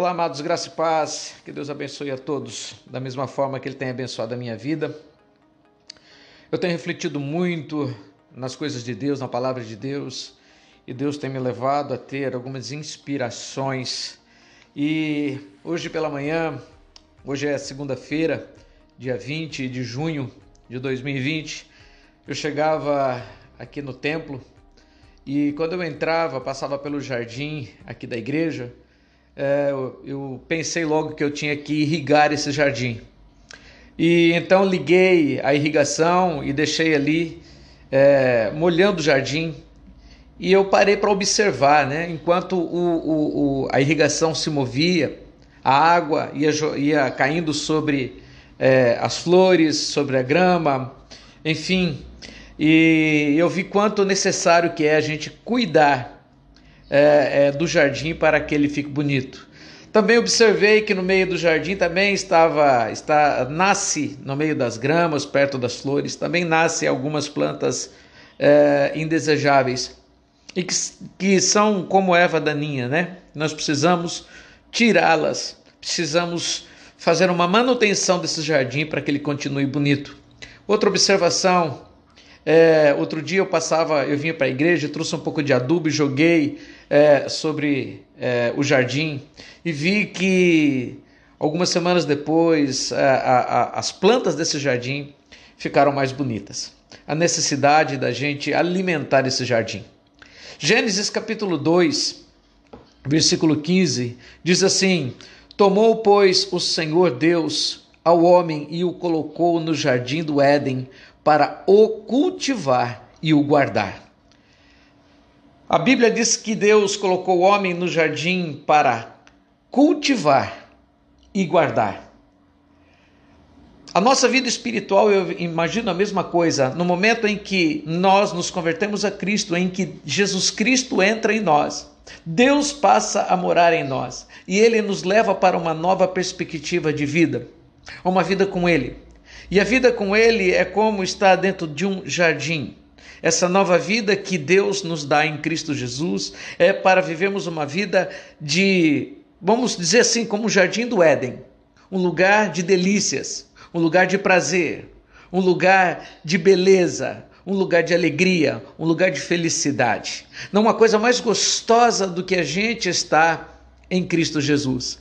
Olá, amados, graça e paz. Que Deus abençoe a todos da mesma forma que Ele tem abençoado a minha vida. Eu tenho refletido muito nas coisas de Deus, na palavra de Deus, e Deus tem me levado a ter algumas inspirações. E hoje pela manhã, hoje é segunda-feira, dia 20 de junho de 2020, eu chegava aqui no templo e quando eu entrava, passava pelo jardim aqui da igreja é, eu, pensei logo que eu tinha que irrigar esse jardim. E então liguei a irrigação e deixei ali é, molhando o jardim. E eu parei para observar, né? Enquanto o, o, o, a irrigação se movia, a água ia, ia caindo sobre é, as flores, sobre a grama, enfim. E eu vi quanto necessário que é a gente cuidar é, é, do jardim para que ele fique bonito. Também observei que no meio do jardim também estava, está, nasce no meio das gramas, perto das flores, também nasce algumas plantas é, indesejáveis e que, que são como erva daninha, né? Nós precisamos tirá-las, precisamos fazer uma manutenção desse jardim para que ele continue bonito. Outra observação é, outro dia eu passava, eu vinha para a igreja, trouxe um pouco de adubo e joguei é, sobre é, o jardim e vi que algumas semanas depois a, a, as plantas desse jardim ficaram mais bonitas. A necessidade da gente alimentar esse jardim. Gênesis capítulo 2, versículo 15, diz assim: Tomou, pois, o Senhor Deus ao homem e o colocou no jardim do Éden para o cultivar e o guardar. A Bíblia diz que Deus colocou o homem no jardim para cultivar e guardar. A nossa vida espiritual, eu imagino a mesma coisa. No momento em que nós nos convertemos a Cristo, em que Jesus Cristo entra em nós, Deus passa a morar em nós e ele nos leva para uma nova perspectiva de vida, uma vida com Ele. E a vida com Ele é como estar dentro de um jardim. Essa nova vida que Deus nos dá em Cristo Jesus é para vivermos uma vida de, vamos dizer assim, como um jardim do Éden um lugar de delícias, um lugar de prazer, um lugar de beleza, um lugar de alegria, um lugar de felicidade. Não uma coisa mais gostosa do que a gente estar em Cristo Jesus.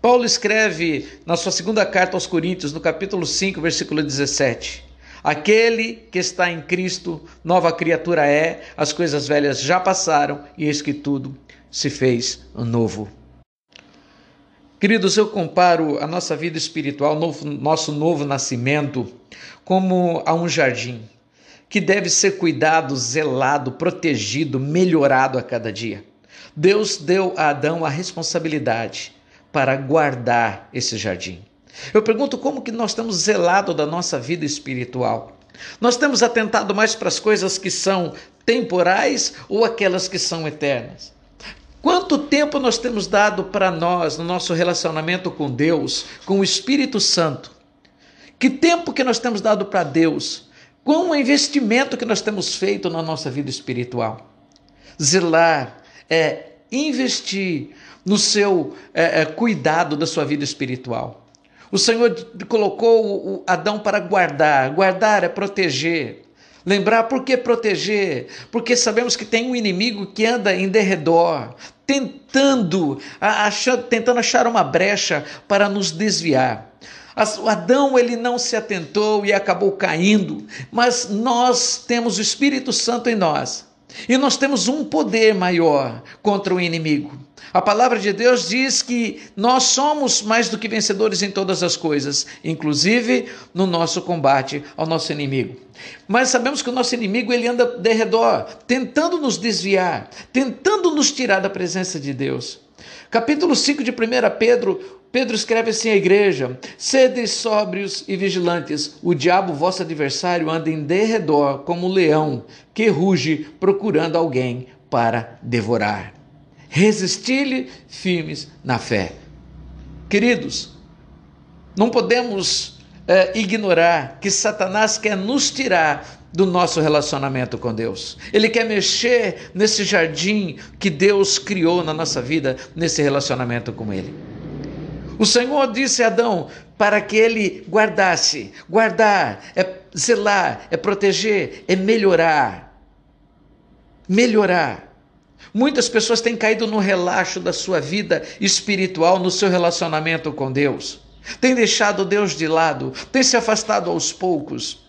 Paulo escreve na sua segunda carta aos Coríntios, no capítulo 5, versículo 17: Aquele que está em Cristo, nova criatura é, as coisas velhas já passaram e eis que tudo se fez novo. Queridos, eu comparo a nossa vida espiritual, nosso novo nascimento, como a um jardim que deve ser cuidado, zelado, protegido, melhorado a cada dia. Deus deu a Adão a responsabilidade para guardar esse jardim. Eu pergunto como que nós temos zelado da nossa vida espiritual. Nós temos atentado mais para as coisas que são temporais ou aquelas que são eternas? Quanto tempo nós temos dado para nós no nosso relacionamento com Deus, com o Espírito Santo? Que tempo que nós temos dado para Deus? Qual o investimento que nós temos feito na nossa vida espiritual? Zelar é investir no seu é, é, cuidado da sua vida espiritual. O Senhor colocou Adão para guardar. Guardar é proteger. Lembrar por que proteger? Porque sabemos que tem um inimigo que anda em derredor, tentando, achar, tentando achar uma brecha para nos desviar. Adão ele não se atentou e acabou caindo, mas nós temos o Espírito Santo em nós e nós temos um poder maior contra o inimigo. A palavra de Deus diz que nós somos mais do que vencedores em todas as coisas, inclusive no nosso combate ao nosso inimigo. Mas sabemos que o nosso inimigo ele anda de redor, tentando nos desviar, tentando nos tirar da presença de Deus. Capítulo 5 de 1 Pedro, Pedro escreve assim à igreja: Sede sóbrios e vigilantes, o diabo, vosso adversário, anda em derredor como um leão que ruge procurando alguém para devorar. Resisti-lhe firmes na fé. Queridos, não podemos é, ignorar que Satanás quer nos tirar do nosso relacionamento com Deus. Ele quer mexer nesse jardim que Deus criou na nossa vida, nesse relacionamento com Ele. O Senhor disse a Adão para que ele guardasse. Guardar é zelar, é proteger, é melhorar. Melhorar. Muitas pessoas têm caído no relaxo da sua vida espiritual, no seu relacionamento com Deus. Têm deixado Deus de lado, têm se afastado aos poucos.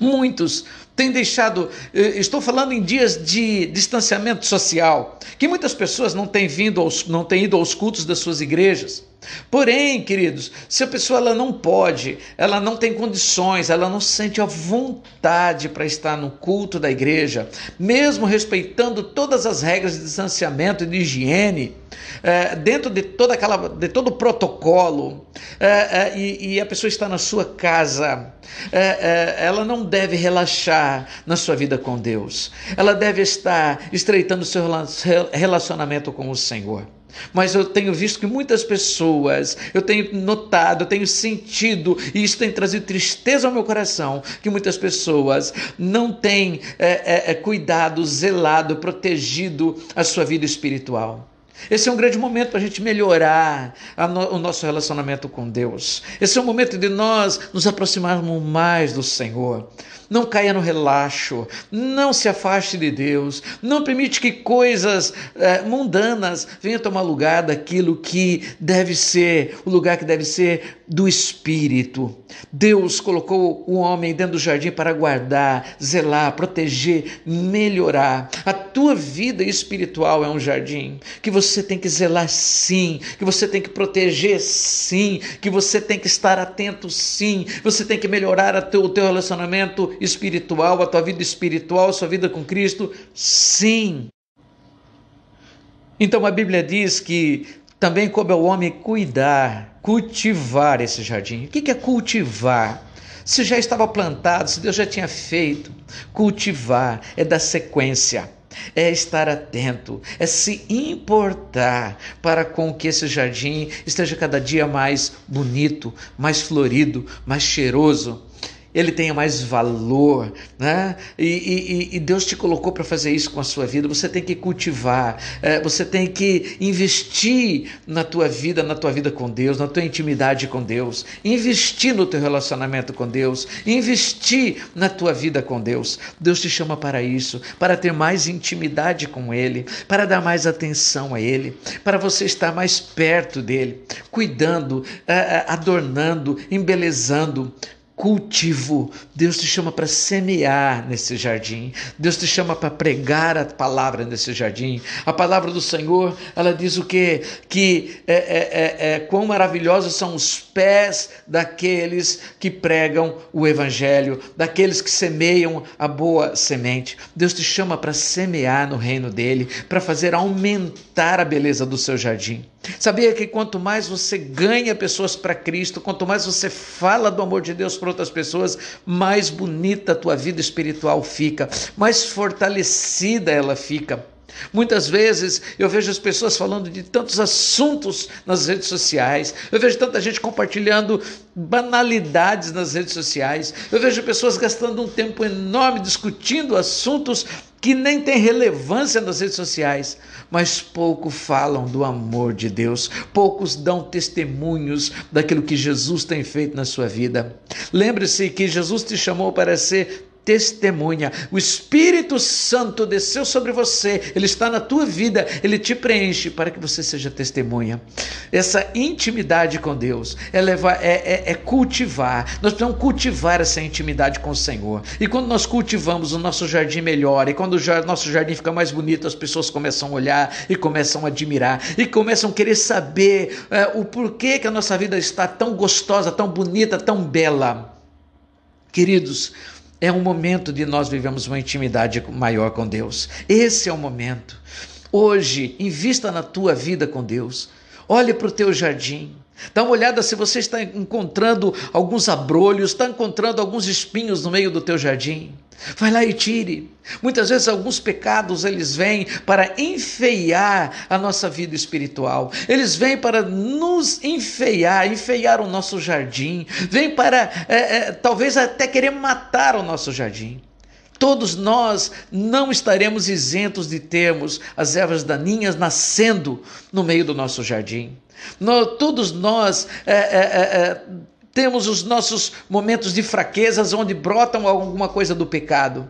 Muitos têm deixado, eh, estou falando em dias de distanciamento social, que muitas pessoas não têm vindo aos, não têm ido aos cultos das suas igrejas. Porém, queridos, se a pessoa ela não pode, ela não tem condições, ela não sente a vontade para estar no culto da igreja, mesmo respeitando todas as regras de distanciamento e de higiene, é, dentro de toda aquela, de todo o protocolo, é, é, e, e, a pessoa está na sua casa, ela não deve relaxar na sua vida com Deus, ela deve estar estreitando seu relacionamento com o Senhor. Mas eu tenho visto que muitas pessoas, eu tenho notado, eu tenho sentido, e isso tem trazido tristeza ao meu coração, que muitas pessoas não têm é, é, é cuidado, zelado, protegido a sua vida espiritual. Esse é um grande momento para a gente melhorar a no, o nosso relacionamento com Deus. Esse é um momento de nós nos aproximarmos mais do Senhor não caia no relaxo, não se afaste de Deus, não permite que coisas é, mundanas venham tomar lugar daquilo que deve ser, o lugar que deve ser do Espírito. Deus colocou o homem dentro do jardim para guardar, zelar, proteger, melhorar. A tua vida espiritual é um jardim que você tem que zelar sim, que você tem que proteger sim, que você tem que estar atento sim, você tem que melhorar o teu relacionamento espiritual, a tua vida espiritual, a sua vida com Cristo? Sim. Então a Bíblia diz que também coube ao homem cuidar, cultivar esse jardim. O que é cultivar? Se já estava plantado, se Deus já tinha feito, cultivar é dar sequência é estar atento, é se importar para com que esse jardim esteja cada dia mais bonito, mais florido, mais cheiroso ele tenha mais valor, né? E, e, e Deus te colocou para fazer isso com a sua vida. Você tem que cultivar, é, você tem que investir na tua vida, na tua vida com Deus, na tua intimidade com Deus, investir no teu relacionamento com Deus, investir na tua vida com Deus. Deus te chama para isso, para ter mais intimidade com Ele, para dar mais atenção a Ele, para você estar mais perto dele, cuidando, é, é, adornando, embelezando, cultivo. Deus te chama para semear nesse jardim. Deus te chama para pregar a palavra nesse jardim. A palavra do Senhor, ela diz o quê? Que é, é, é, é, quão maravilhosos são os pés daqueles que pregam o evangelho, daqueles que semeiam a boa semente. Deus te chama para semear no reino dele, para fazer aumentar a beleza do seu jardim. Sabia que quanto mais você ganha pessoas para Cristo, quanto mais você fala do amor de Deus para outras pessoas, mais bonita a tua vida espiritual fica, mais fortalecida ela fica. Muitas vezes eu vejo as pessoas falando de tantos assuntos nas redes sociais, eu vejo tanta gente compartilhando banalidades nas redes sociais, eu vejo pessoas gastando um tempo enorme discutindo assuntos que nem têm relevância nas redes sociais, mas pouco falam do amor de Deus, poucos dão testemunhos daquilo que Jesus tem feito na sua vida. Lembre-se que Jesus te chamou para ser testemunha. O Espírito Santo desceu sobre você, ele está na tua vida, ele te preenche para que você seja testemunha. Essa intimidade com Deus é, levar, é, é, é cultivar. Nós precisamos cultivar essa intimidade com o Senhor. E quando nós cultivamos, o nosso jardim melhora. E quando o nosso jardim fica mais bonito, as pessoas começam a olhar e começam a admirar e começam a querer saber é, o porquê que a nossa vida está tão gostosa, tão bonita, tão bela. Queridos, é um momento de nós vivemos uma intimidade maior com Deus. Esse é o momento. Hoje, invista na tua vida com Deus. Olhe para o teu jardim. Dá uma olhada se você está encontrando alguns abrolhos, está encontrando alguns espinhos no meio do teu jardim. Vai lá e tire. Muitas vezes alguns pecados eles vêm para enfeiar a nossa vida espiritual. Eles vêm para nos enfeiar, enfeiar o nosso jardim. Vêm para é, é, talvez até querer matar o nosso jardim. Todos nós não estaremos isentos de termos as ervas daninhas nascendo no meio do nosso jardim. Todos nós é, é, é, é temos os nossos momentos de fraquezas onde brotam alguma coisa do pecado.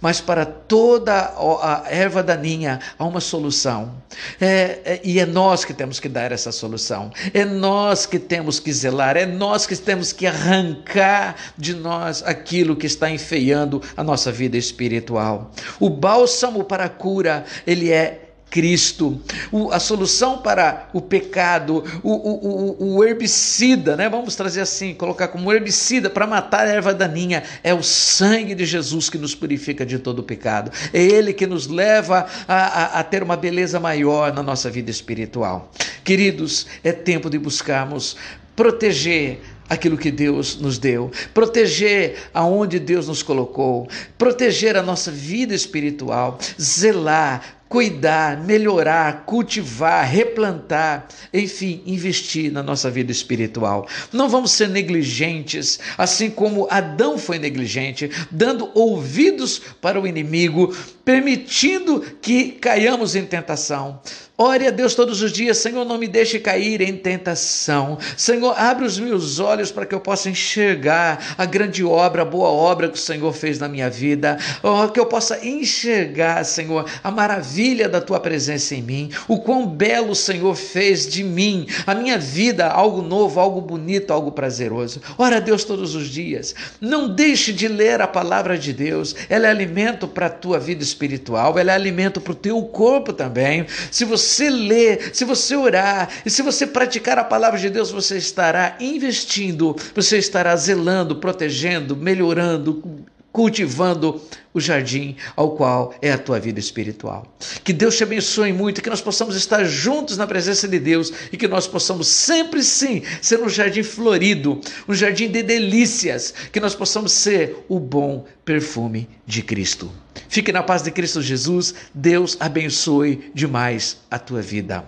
Mas para toda a erva daninha há uma solução. É, é, e é nós que temos que dar essa solução. É nós que temos que zelar. É nós que temos que arrancar de nós aquilo que está enfeiando a nossa vida espiritual. O bálsamo para a cura, ele é Cristo. O, a solução para o pecado, o, o, o, herbicida, né? vamos trazer assim, colocar como herbicida para matar a erva daninha, é o sangue de Jesus que nos purifica de todo o pecado. É Ele que nos leva a, a, a ter uma beleza maior na nossa vida espiritual. Queridos, é tempo de buscarmos proteger aquilo que Deus nos deu, proteger aonde Deus nos colocou, proteger a nossa vida espiritual, zelar, cuidar, melhorar, cultivar, replantar, enfim, investir na nossa vida espiritual. Não vamos ser negligentes, assim como Adão foi negligente, dando ouvidos para o inimigo, permitindo que caiamos em tentação. Ore a Deus todos os dias, Senhor, não me deixe cair em tentação. Senhor, abre os meus olhos para que eu possa enxergar a grande obra, a boa obra que o Senhor fez na minha vida. Oh, que eu possa enxergar, Senhor, a maravilha da tua presença em mim, o quão belo o Senhor fez de mim, a minha vida, algo novo, algo bonito, algo prazeroso. Ora a Deus todos os dias. Não deixe de ler a palavra de Deus. Ela é alimento para a tua vida espiritual, ela é alimento para o teu corpo também. Se você ler, se você orar e se você praticar a palavra de Deus, você estará investindo, você estará zelando, protegendo, melhorando, cultivando o jardim ao qual é a tua vida espiritual. Que Deus te abençoe muito, que nós possamos estar juntos na presença de Deus e que nós possamos sempre sim ser um jardim florido, um jardim de delícias, que nós possamos ser o bom perfume de Cristo. Fique na paz de Cristo Jesus. Deus abençoe demais a tua vida.